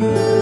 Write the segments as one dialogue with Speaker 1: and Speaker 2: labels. Speaker 1: Thank you.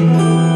Speaker 1: you.